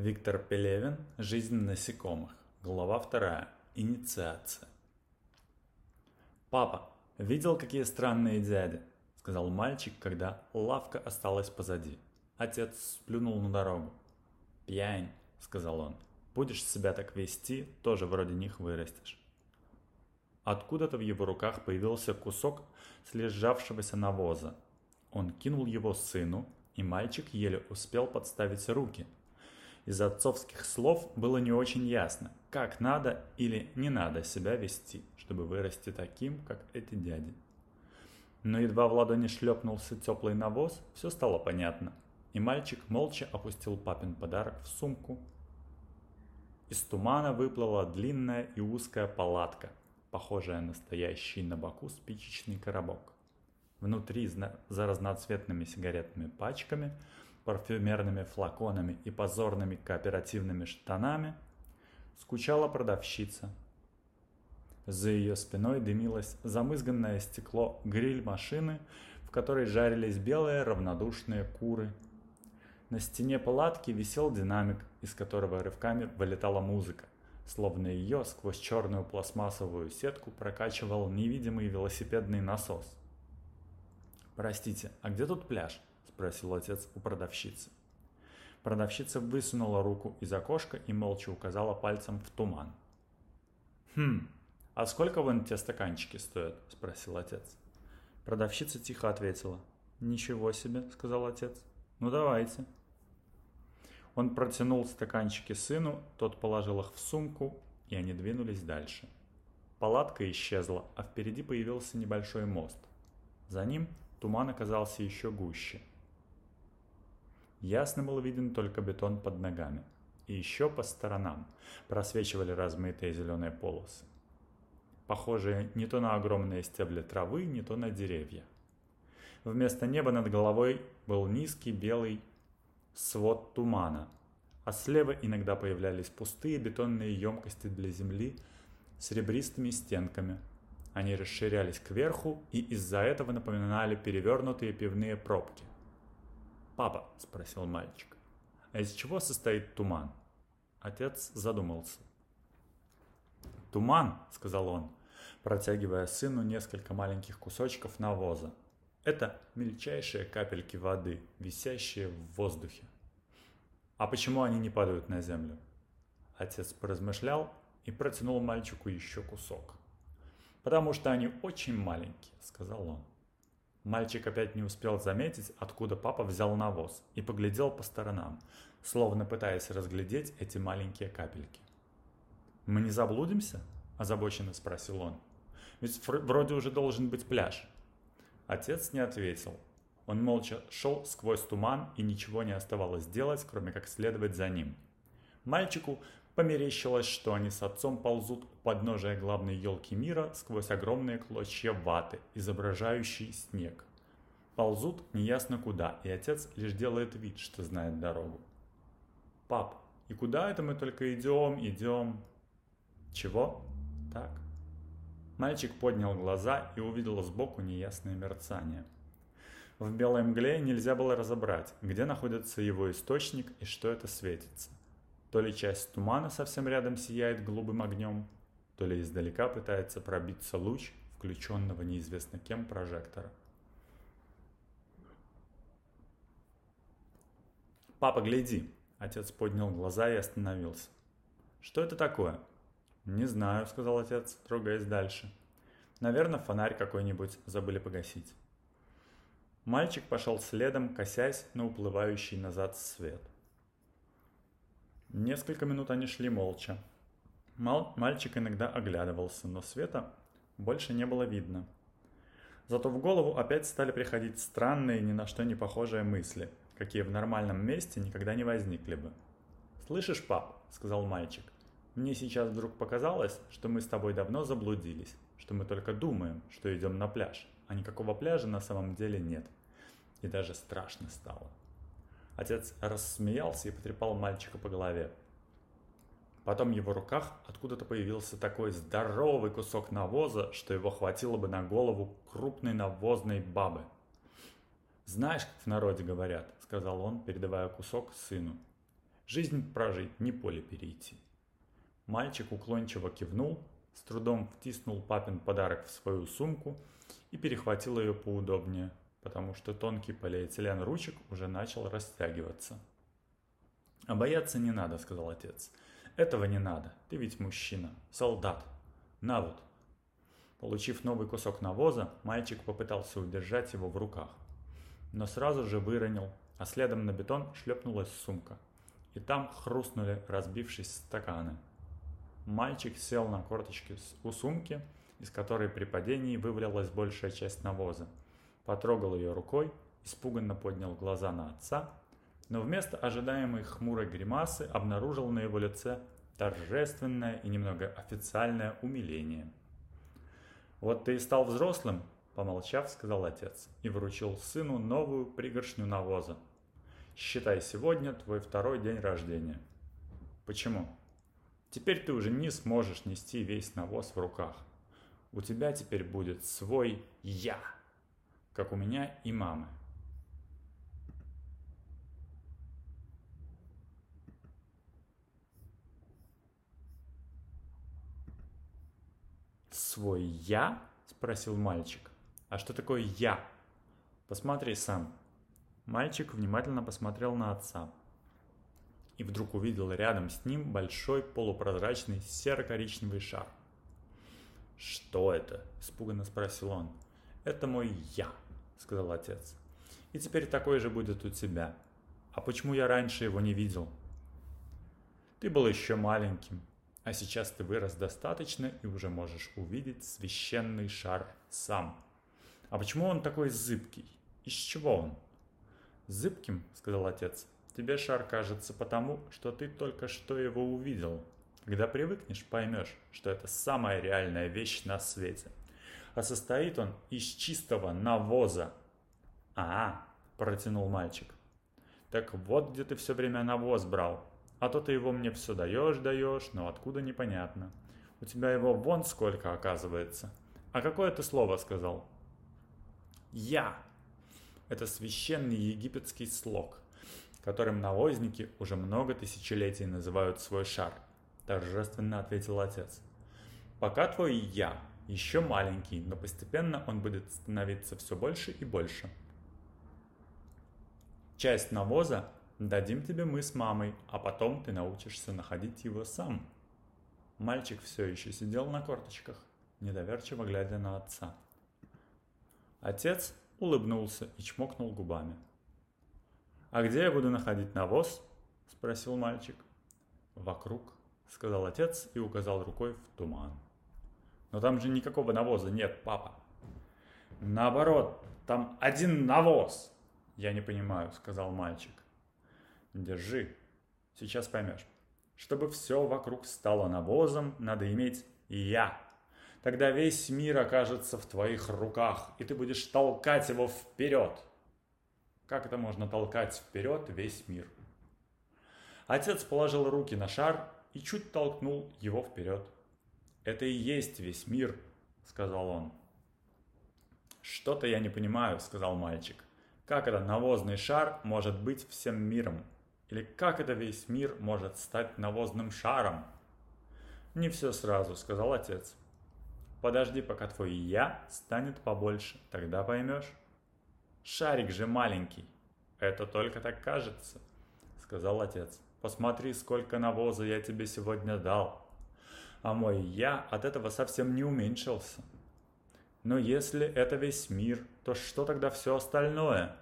Виктор Пелевин «Жизнь насекомых». Глава 2. Инициация. «Папа, видел, какие странные дяди?» – сказал мальчик, когда лавка осталась позади. Отец сплюнул на дорогу. «Пьянь», – сказал он. «Будешь себя так вести, тоже вроде них вырастешь». Откуда-то в его руках появился кусок слежавшегося навоза. Он кинул его сыну, и мальчик еле успел подставить руки. Из отцовских слов было не очень ясно, как надо или не надо себя вести, чтобы вырасти таким, как эти дяди. Но едва в ладони шлепнулся теплый навоз, все стало понятно, и мальчик молча опустил папин подарок в сумку. Из тумана выплыла длинная и узкая палатка, похожая на стоящий на боку спичечный коробок. Внутри, за разноцветными сигаретными пачками, парфюмерными флаконами и позорными кооперативными штанами, скучала продавщица. За ее спиной дымилось замызганное стекло гриль машины, в которой жарились белые равнодушные куры. На стене палатки висел динамик, из которого рывками вылетала музыка, словно ее сквозь черную пластмассовую сетку прокачивал невидимый велосипедный насос. «Простите, а где тут пляж?» – спросил отец у продавщицы. Продавщица высунула руку из окошка и молча указала пальцем в туман. «Хм, а сколько вон те стаканчики стоят?» – спросил отец. Продавщица тихо ответила. «Ничего себе», – сказал отец. «Ну давайте». Он протянул стаканчики сыну, тот положил их в сумку, и они двинулись дальше. Палатка исчезла, а впереди появился небольшой мост. За ним Туман оказался еще гуще. Ясно был виден только бетон под ногами. И еще по сторонам просвечивали размытые зеленые полосы. Похожие не то на огромные стебли травы, не то на деревья. Вместо неба над головой был низкий белый свод тумана, а слева иногда появлялись пустые бетонные емкости для земли с ребристыми стенками – они расширялись кверху и из-за этого напоминали перевернутые пивные пробки. «Папа», – спросил мальчик, – «а из чего состоит туман?» Отец задумался. «Туман», – сказал он, протягивая сыну несколько маленьких кусочков навоза. «Это мельчайшие капельки воды, висящие в воздухе». «А почему они не падают на землю?» Отец поразмышлял и протянул мальчику еще кусок потому что они очень маленькие», — сказал он. Мальчик опять не успел заметить, откуда папа взял навоз, и поглядел по сторонам, словно пытаясь разглядеть эти маленькие капельки. «Мы не заблудимся?» – озабоченно спросил он. «Ведь вроде уже должен быть пляж». Отец не ответил. Он молча шел сквозь туман, и ничего не оставалось делать, кроме как следовать за ним. Мальчику Померещилось, что они с отцом ползут у подножия главной елки мира сквозь огромные клочья ваты, изображающие снег. Ползут неясно куда, и отец лишь делает вид, что знает дорогу. «Пап, и куда это мы только идем, идем?» «Чего?» «Так». Мальчик поднял глаза и увидел сбоку неясное мерцание. В белой мгле нельзя было разобрать, где находится его источник и что это светится. То ли часть тумана совсем рядом сияет голубым огнем, то ли издалека пытается пробиться луч включенного неизвестно кем прожектора. «Папа, гляди!» Отец поднял глаза и остановился. «Что это такое?» «Не знаю», — сказал отец, трогаясь дальше. «Наверное, фонарь какой-нибудь забыли погасить». Мальчик пошел следом, косясь на уплывающий назад свет. Несколько минут они шли молча. Мал мальчик иногда оглядывался, но света больше не было видно. Зато в голову опять стали приходить странные, ни на что не похожие мысли, какие в нормальном месте никогда не возникли бы. «Слышишь, пап?» – сказал мальчик. «Мне сейчас вдруг показалось, что мы с тобой давно заблудились, что мы только думаем, что идем на пляж, а никакого пляжа на самом деле нет. И даже страшно стало». Отец рассмеялся и потрепал мальчика по голове. Потом в его руках откуда-то появился такой здоровый кусок навоза, что его хватило бы на голову крупной навозной бабы. «Знаешь, как в народе говорят», — сказал он, передавая кусок сыну, Жизнь прожить, не поле перейти. Мальчик уклончиво кивнул, с трудом втиснул папин подарок в свою сумку и перехватил ее поудобнее, потому что тонкий полиэтилен ручек уже начал растягиваться. «А бояться не надо», — сказал отец. «Этого не надо. Ты ведь мужчина, солдат. На вот». Получив новый кусок навоза, мальчик попытался удержать его в руках, но сразу же выронил, а следом на бетон шлепнулась сумка. И там хрустнули, разбившись стаканы. Мальчик сел на корточки у сумки, из которой при падении вывалилась большая часть навоза. Потрогал ее рукой, испуганно поднял глаза на отца, но вместо ожидаемой хмурой гримасы обнаружил на его лице торжественное и немного официальное умиление – «Вот ты и стал взрослым», – помолчав, сказал отец и вручил сыну новую пригоршню навоза. «Считай, сегодня твой второй день рождения». «Почему?» «Теперь ты уже не сможешь нести весь навоз в руках. У тебя теперь будет свой «я», как у меня и мамы». «Свой я?» – спросил мальчик. «А что такое я?» «Посмотри сам». Мальчик внимательно посмотрел на отца. И вдруг увидел рядом с ним большой полупрозрачный серо-коричневый шар. «Что это?» – испуганно спросил он. «Это мой я», – сказал отец. «И теперь такой же будет у тебя. А почему я раньше его не видел?» «Ты был еще маленьким, а сейчас ты вырос достаточно и уже можешь увидеть священный шар сам. А почему он такой зыбкий? Из чего он? Зыбким, сказал отец. Тебе шар кажется потому, что ты только что его увидел. Когда привыкнешь, поймешь, что это самая реальная вещь на свете. А состоит он из чистого навоза. А, протянул мальчик. Так вот где ты все время навоз брал. А то ты его мне все даешь, даешь, но откуда непонятно. У тебя его вон сколько оказывается. А какое ты слово сказал? Я. Это священный египетский слог, которым навозники уже много тысячелетий называют свой шар, торжественно ответил отец. Пока твой я еще маленький, но постепенно он будет становиться все больше и больше. Часть навоза Дадим тебе мы с мамой, а потом ты научишься находить его сам. Мальчик все еще сидел на корточках, недоверчиво глядя на отца. Отец улыбнулся и чмокнул губами. «А где я буду находить навоз?» – спросил мальчик. «Вокруг», – сказал отец и указал рукой в туман. «Но там же никакого навоза нет, папа». «Наоборот, там один навоз!» «Я не понимаю», – сказал мальчик. Держи. Сейчас поймешь. Чтобы все вокруг стало навозом, надо иметь «я». Тогда весь мир окажется в твоих руках, и ты будешь толкать его вперед. Как это можно толкать вперед весь мир? Отец положил руки на шар и чуть толкнул его вперед. «Это и есть весь мир», — сказал он. «Что-то я не понимаю», — сказал мальчик. «Как это навозный шар может быть всем миром?» Или как это весь мир может стать навозным шаром? Не все сразу, сказал отец. Подожди, пока твой «я» станет побольше, тогда поймешь. Шарик же маленький. Это только так кажется, сказал отец. Посмотри, сколько навоза я тебе сегодня дал. А мой «я» от этого совсем не уменьшился. Но если это весь мир, то что тогда все остальное?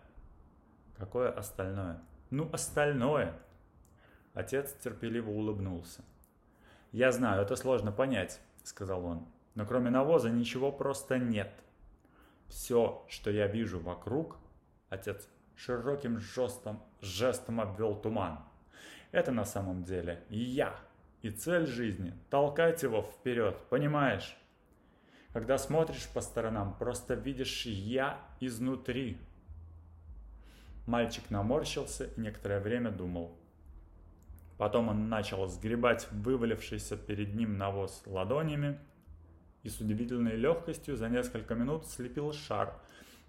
Какое остальное? Ну, остальное. Отец терпеливо улыбнулся. «Я знаю, это сложно понять», — сказал он. «Но кроме навоза ничего просто нет. Все, что я вижу вокруг...» Отец широким жестом, жестом обвел туман. «Это на самом деле я. И цель жизни — толкать его вперед, понимаешь?» Когда смотришь по сторонам, просто видишь «я» изнутри, Мальчик наморщился и некоторое время думал. Потом он начал сгребать вывалившийся перед ним навоз ладонями и с удивительной легкостью за несколько минут слепил шар,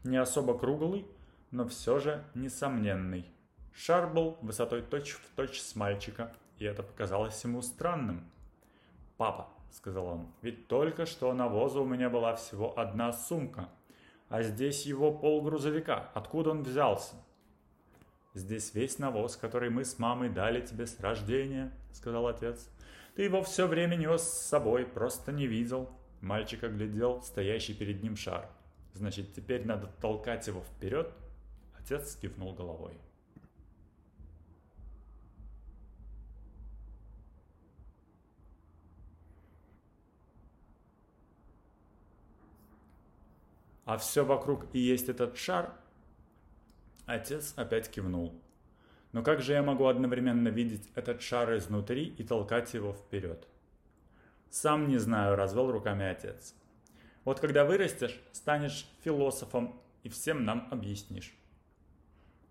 не особо круглый, но все же несомненный. Шар был высотой точь-в-точь точь с мальчика, и это показалось ему странным. «Папа», — сказал он, — «ведь только что навоза у меня была всего одна сумка, а здесь его полгрузовика. Откуда он взялся?» «Здесь весь навоз, который мы с мамой дали тебе с рождения», — сказал отец. «Ты его все время нес с собой, просто не видел». Мальчик оглядел стоящий перед ним шар. «Значит, теперь надо толкать его вперед?» Отец кивнул головой. А все вокруг и есть этот шар? Отец опять кивнул. Но как же я могу одновременно видеть этот шар изнутри и толкать его вперед? Сам не знаю, развел руками отец. Вот когда вырастешь, станешь философом и всем нам объяснишь.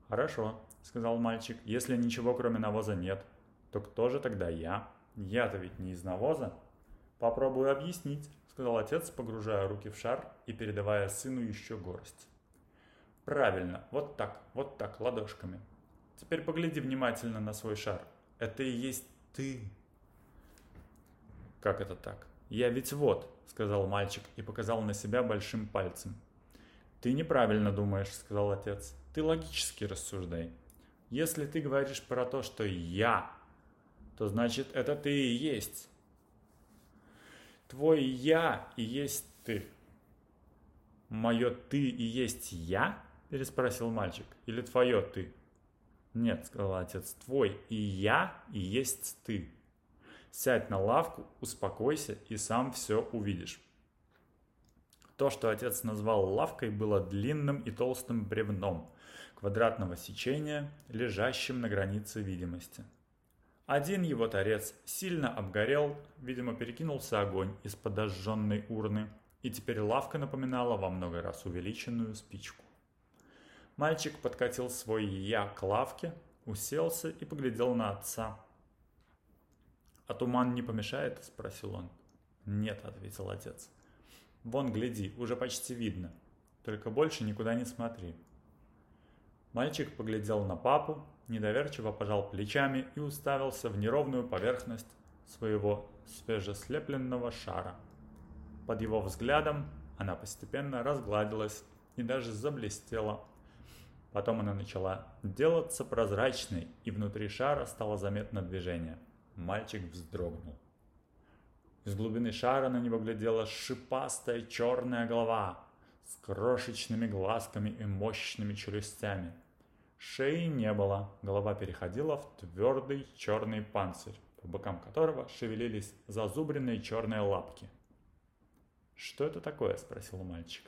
Хорошо, сказал мальчик, если ничего кроме навоза нет, то кто же тогда я? Я-то ведь не из навоза. Попробую объяснить, сказал отец, погружая руки в шар и передавая сыну еще горсть. Правильно, вот так, вот так, ладошками. Теперь погляди внимательно на свой шар. Это и есть ты. Как это так? Я ведь вот, сказал мальчик и показал на себя большим пальцем. Ты неправильно думаешь, сказал отец. Ты логически рассуждай. Если ты говоришь про то, что я, то значит это ты и есть. Твой я и есть ты. Мое ты и есть я? Переспросил мальчик. Или твое ты? Нет, сказал отец, твой и я и есть ты. Сядь на лавку, успокойся и сам все увидишь. То, что отец назвал лавкой, было длинным и толстым бревном квадратного сечения, лежащим на границе видимости. Один его торец сильно обгорел, видимо, перекинулся огонь из подожженной урны, и теперь лавка напоминала во много раз увеличенную спичку. Мальчик подкатил свой «я» к лавке, уселся и поглядел на отца. «А туман не помешает?» – спросил он. «Нет», – ответил отец. «Вон, гляди, уже почти видно. Только больше никуда не смотри». Мальчик поглядел на папу, недоверчиво пожал плечами и уставился в неровную поверхность своего свежеслепленного шара. Под его взглядом она постепенно разгладилась и даже заблестела Потом она начала делаться прозрачной, и внутри шара стало заметно движение. Мальчик вздрогнул. Из глубины шара на него глядела шипастая черная голова с крошечными глазками и мощными челюстями. Шеи не было, голова переходила в твердый черный панцирь, по бокам которого шевелились зазубренные черные лапки. «Что это такое?» – спросил мальчик.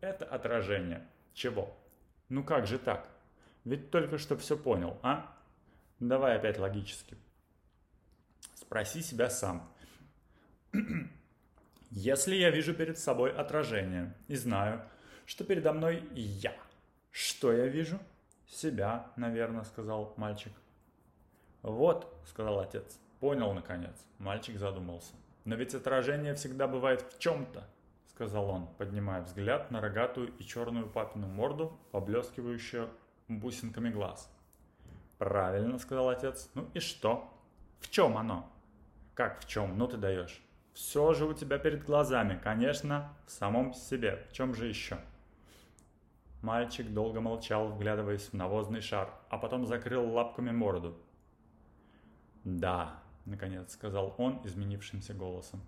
«Это отражение. Чего?» Ну как же так? Ведь только что все понял, а? Давай опять логически. Спроси себя сам. Если я вижу перед собой отражение и знаю, что передо мной я, что я вижу? Себя, наверное, сказал мальчик. Вот, сказал отец. Понял, наконец. Мальчик задумался. Но ведь отражение всегда бывает в чем-то сказал он, поднимая взгляд на рогатую и черную папину морду, поблескивающую бусинками глаз. «Правильно», — сказал отец. «Ну и что? В чем оно?» «Как в чем? Ну ты даешь». «Все же у тебя перед глазами, конечно, в самом себе. В чем же еще?» Мальчик долго молчал, вглядываясь в навозный шар, а потом закрыл лапками морду. «Да», — наконец сказал он изменившимся голосом.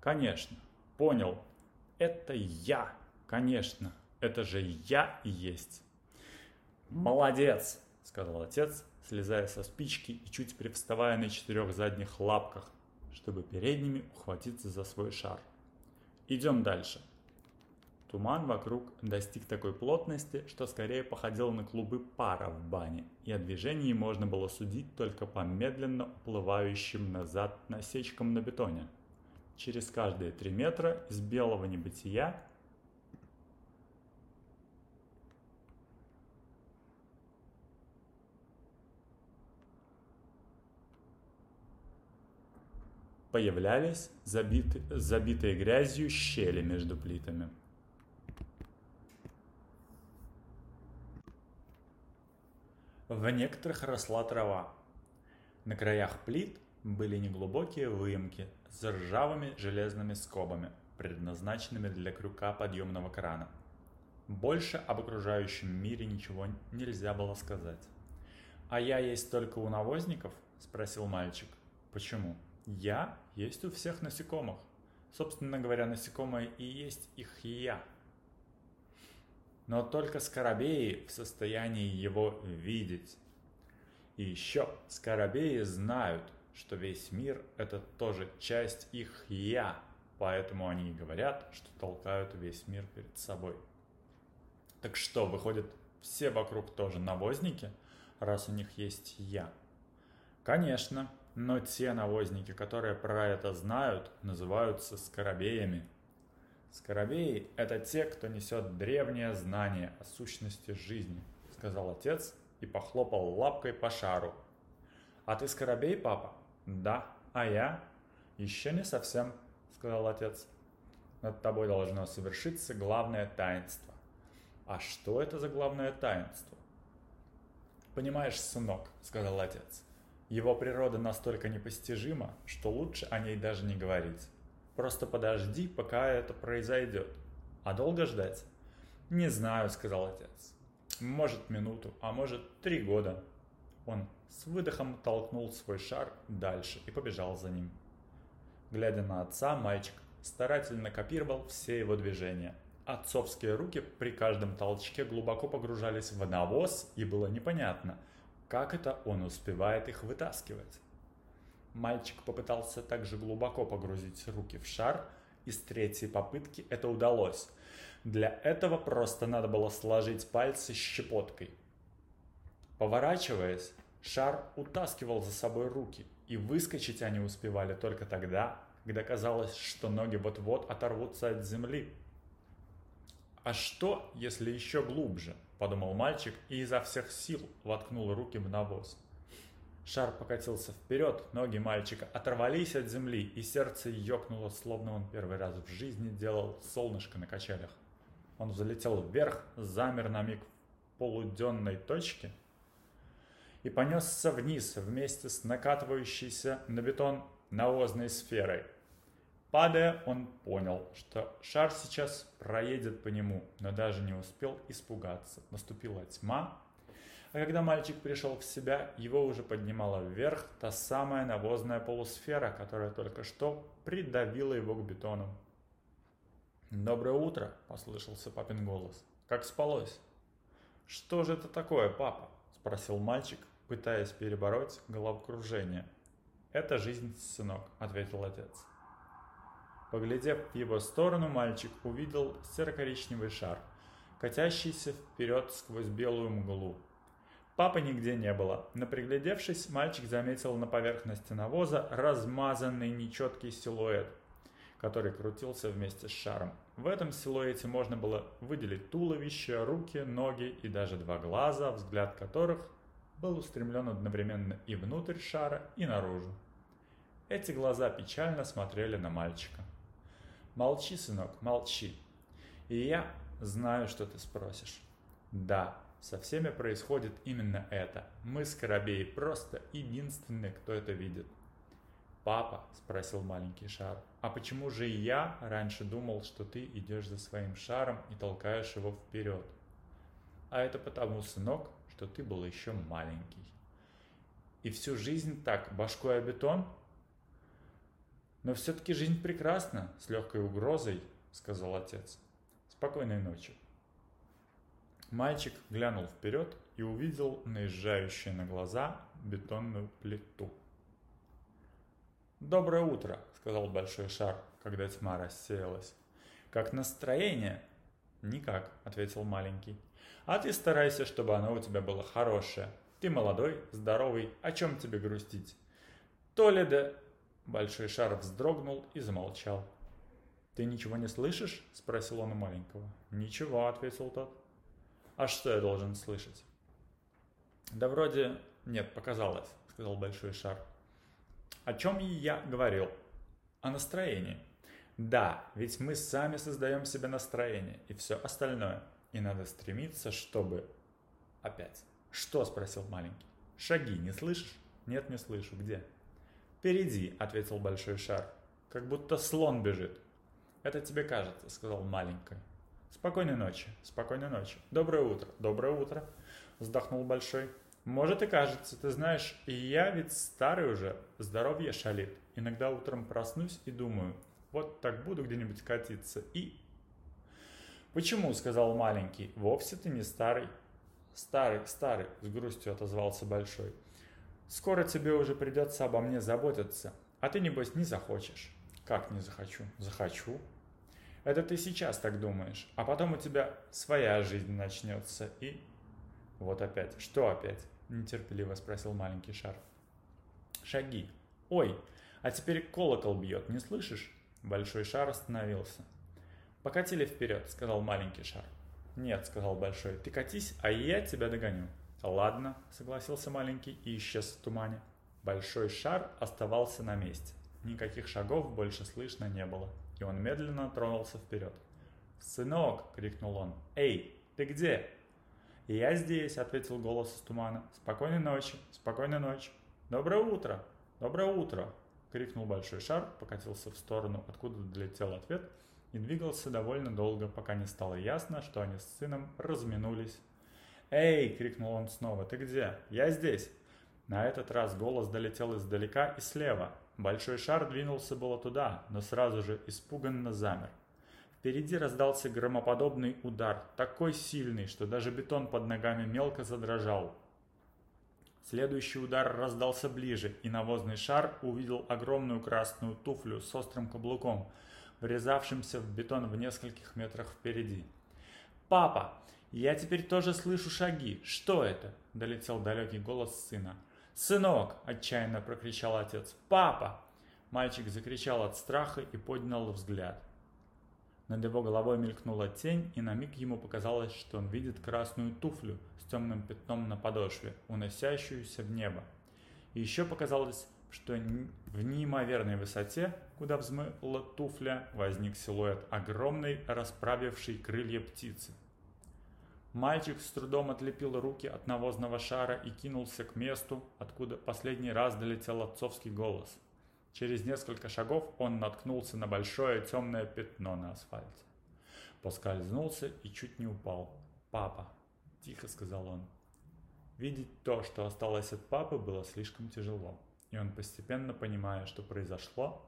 «Конечно, понял, это я, конечно, это же я и есть. Молодец, сказал отец, слезая со спички и чуть привставая на четырех задних лапках, чтобы передними ухватиться за свой шар. Идем дальше. Туман вокруг достиг такой плотности, что скорее походил на клубы пара в бане, и о движении можно было судить только по медленно уплывающим назад насечкам на бетоне – через каждые три метра из белого небытия появлялись забиты, забитые грязью щели между плитами. В некоторых росла трава. На краях плит были неглубокие выемки с ржавыми железными скобами, предназначенными для крюка подъемного крана. Больше об окружающем мире ничего нельзя было сказать. «А я есть только у навозников?» – спросил мальчик. «Почему?» «Я есть у всех насекомых. Собственно говоря, насекомые и есть их я». Но только скоробеи в состоянии его видеть. И еще скоробеи знают, что весь мир – это тоже часть их «я», поэтому они и говорят, что толкают весь мир перед собой. Так что, выходит, все вокруг тоже навозники, раз у них есть «я»? Конечно, но те навозники, которые про это знают, называются скоробеями. Скоробеи – это те, кто несет древнее знание о сущности жизни, сказал отец и похлопал лапкой по шару. А ты скоробей, папа? Да. А я? Еще не совсем, сказал отец. Над тобой должно совершиться главное таинство. А что это за главное таинство? Понимаешь, сынок, сказал отец, его природа настолько непостижима, что лучше о ней даже не говорить. Просто подожди, пока это произойдет. А долго ждать? Не знаю, сказал отец. Может минуту, а может три года. Он с выдохом толкнул свой шар дальше и побежал за ним. Глядя на отца, мальчик старательно копировал все его движения – Отцовские руки при каждом толчке глубоко погружались в навоз, и было непонятно, как это он успевает их вытаскивать. Мальчик попытался также глубоко погрузить руки в шар, и с третьей попытки это удалось. Для этого просто надо было сложить пальцы щепоткой. Поворачиваясь, шар утаскивал за собой руки, и выскочить они успевали только тогда, когда казалось, что ноги вот-вот оторвутся от земли. «А что, если еще глубже?» – подумал мальчик и изо всех сил воткнул руки в навоз. Шар покатился вперед, ноги мальчика оторвались от земли, и сердце ёкнуло, словно он первый раз в жизни делал солнышко на качелях. Он взлетел вверх, замер на миг в полуденной точке и понесся вниз вместе с накатывающейся на бетон навозной сферой – Падая, он понял, что шар сейчас проедет по нему, но даже не успел испугаться. Наступила тьма, а когда мальчик пришел в себя, его уже поднимала вверх та самая навозная полусфера, которая только что придавила его к бетону. «Доброе утро!» – послышался папин голос. «Как спалось?» «Что же это такое, папа?» – спросил мальчик, пытаясь перебороть головокружение. «Это жизнь, сынок», – ответил отец. Поглядев в его сторону, мальчик увидел серо-коричневый шар, катящийся вперед сквозь белую мглу. Папы нигде не было, но приглядевшись, мальчик заметил на поверхности навоза размазанный нечеткий силуэт, который крутился вместе с шаром. В этом силуэте можно было выделить туловище, руки, ноги и даже два глаза, взгляд которых был устремлен одновременно и внутрь шара, и наружу. Эти глаза печально смотрели на мальчика. Молчи, сынок, молчи. И я знаю, что ты спросишь. Да, со всеми происходит именно это. Мы, скоробеи, просто единственные, кто это видит. «Папа», — спросил маленький шар, — «а почему же я раньше думал, что ты идешь за своим шаром и толкаешь его вперед?» «А это потому, сынок, что ты был еще маленький». «И всю жизнь так, башкой о бетон?» Но все-таки жизнь прекрасна, с легкой угрозой, сказал отец. Спокойной ночи. Мальчик глянул вперед и увидел наезжающую на глаза бетонную плиту. «Доброе утро», — сказал большой шар, когда тьма рассеялась. «Как настроение?» «Никак», — ответил маленький. «А ты старайся, чтобы оно у тебя было хорошее. Ты молодой, здоровый, о чем тебе грустить?» «То ли да Большой шар вздрогнул и замолчал. «Ты ничего не слышишь?» – спросил он у маленького. «Ничего», – ответил тот. «А что я должен слышать?» «Да вроде нет, показалось», – сказал большой шар. «О чем я говорил?» «О настроении». «Да, ведь мы сами создаем себе настроение и все остальное. И надо стремиться, чтобы...» Опять. «Что?» – спросил маленький. «Шаги не слышишь?» «Нет, не слышу. Где?» «Впереди», – ответил большой шар. «Как будто слон бежит». «Это тебе кажется», – сказал маленький. «Спокойной ночи, спокойной ночи. Доброе утро, доброе утро», – вздохнул большой. «Может и кажется, ты знаешь, я ведь старый уже, здоровье шалит. Иногда утром проснусь и думаю, вот так буду где-нибудь катиться и...» «Почему?» – сказал маленький. «Вовсе ты не старый». «Старый, старый», – с грустью отозвался большой. «Скоро тебе уже придется обо мне заботиться, а ты, небось, не захочешь». «Как не захочу?» «Захочу», это ты сейчас так думаешь, а потом у тебя своя жизнь начнется и... Вот опять. Что опять? Нетерпеливо спросил маленький шар. Шаги. Ой, а теперь колокол бьет, не слышишь? Большой шар остановился. Покатили вперед, сказал маленький шар. Нет, сказал большой, ты катись, а я тебя догоню. Ладно, согласился маленький и исчез в тумане. Большой шар оставался на месте. Никаких шагов больше слышно не было и он медленно тронулся вперед. «Сынок!» — крикнул он. «Эй, ты где?» «Я здесь!» — ответил голос из тумана. «Спокойной ночи! Спокойной ночи!» «Доброе утро! Доброе утро!» — крикнул большой шар, покатился в сторону, откуда долетел ответ, и двигался довольно долго, пока не стало ясно, что они с сыном разминулись. «Эй!» — крикнул он снова. «Ты где?» «Я здесь!» На этот раз голос долетел издалека и слева, Большой шар двинулся было туда, но сразу же испуганно замер. Впереди раздался громоподобный удар, такой сильный, что даже бетон под ногами мелко задрожал. Следующий удар раздался ближе, и навозный шар увидел огромную красную туфлю с острым каблуком, врезавшимся в бетон в нескольких метрах впереди. «Папа, я теперь тоже слышу шаги. Что это?» – долетел далекий голос сына. «Сынок!» – отчаянно прокричал отец. «Папа!» Мальчик закричал от страха и поднял взгляд. Над его головой мелькнула тень, и на миг ему показалось, что он видит красную туфлю с темным пятном на подошве, уносящуюся в небо. И еще показалось, что в неимоверной высоте, куда взмыла туфля, возник силуэт огромной, расправившей крылья птицы – Мальчик с трудом отлепил руки от навозного шара и кинулся к месту, откуда последний раз долетел отцовский голос. Через несколько шагов он наткнулся на большое темное пятно на асфальте. Поскользнулся и чуть не упал. «Папа!» – тихо сказал он. Видеть то, что осталось от папы, было слишком тяжело, и он, постепенно понимая, что произошло,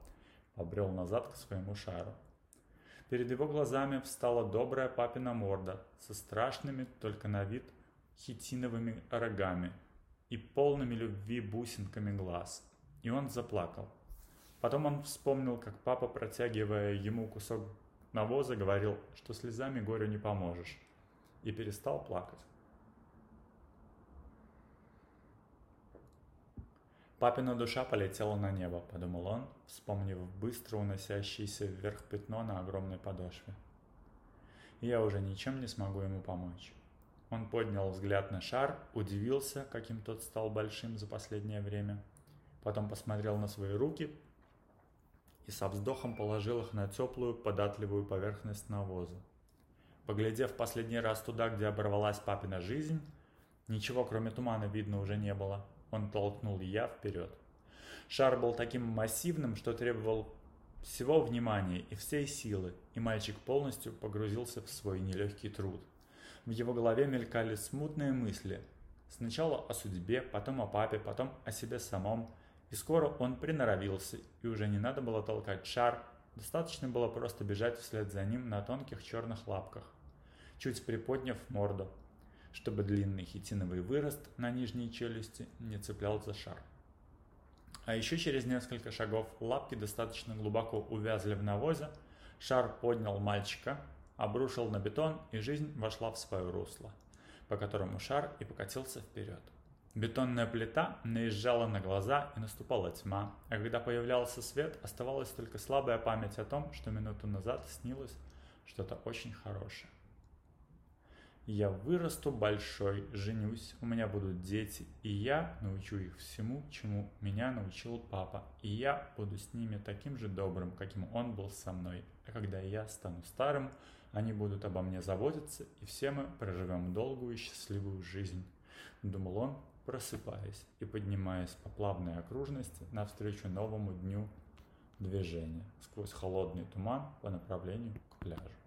побрел назад к своему шару. Перед его глазами встала добрая папина морда со страшными, только на вид, хитиновыми рогами и полными любви бусинками глаз. И он заплакал. Потом он вспомнил, как папа, протягивая ему кусок навоза, говорил, что слезами горю не поможешь, и перестал плакать. Папина душа полетела на небо, подумал он, вспомнив быстро уносящееся вверх пятно на огромной подошве. Я уже ничем не смогу ему помочь. Он поднял взгляд на шар, удивился, каким тот стал большим за последнее время. Потом посмотрел на свои руки и со вздохом положил их на теплую, податливую поверхность навоза. Поглядев последний раз туда, где оборвалась папина жизнь, ничего кроме тумана видно уже не было – он толкнул я вперед. Шар был таким массивным, что требовал всего внимания и всей силы, и мальчик полностью погрузился в свой нелегкий труд. В его голове мелькали смутные мысли. Сначала о судьбе, потом о папе, потом о себе самом. И скоро он приноровился, и уже не надо было толкать шар, достаточно было просто бежать вслед за ним на тонких черных лапках, чуть приподняв морду, чтобы длинный хитиновый вырост на нижней челюсти не цеплял за шар. А еще через несколько шагов лапки достаточно глубоко увязли в навозе, шар поднял мальчика, обрушил на бетон, и жизнь вошла в свое русло, по которому шар и покатился вперед. Бетонная плита наезжала на глаза и наступала тьма, а когда появлялся свет, оставалась только слабая память о том, что минуту назад снилось что-то очень хорошее. Я вырасту большой, женюсь, у меня будут дети, и я научу их всему, чему меня научил папа, и я буду с ними таким же добрым, каким он был со мной. А когда я стану старым, они будут обо мне заботиться, и все мы проживем долгую и счастливую жизнь. думал он, просыпаясь и поднимаясь по плавной окружности навстречу новому дню движения сквозь холодный туман по направлению к пляжу.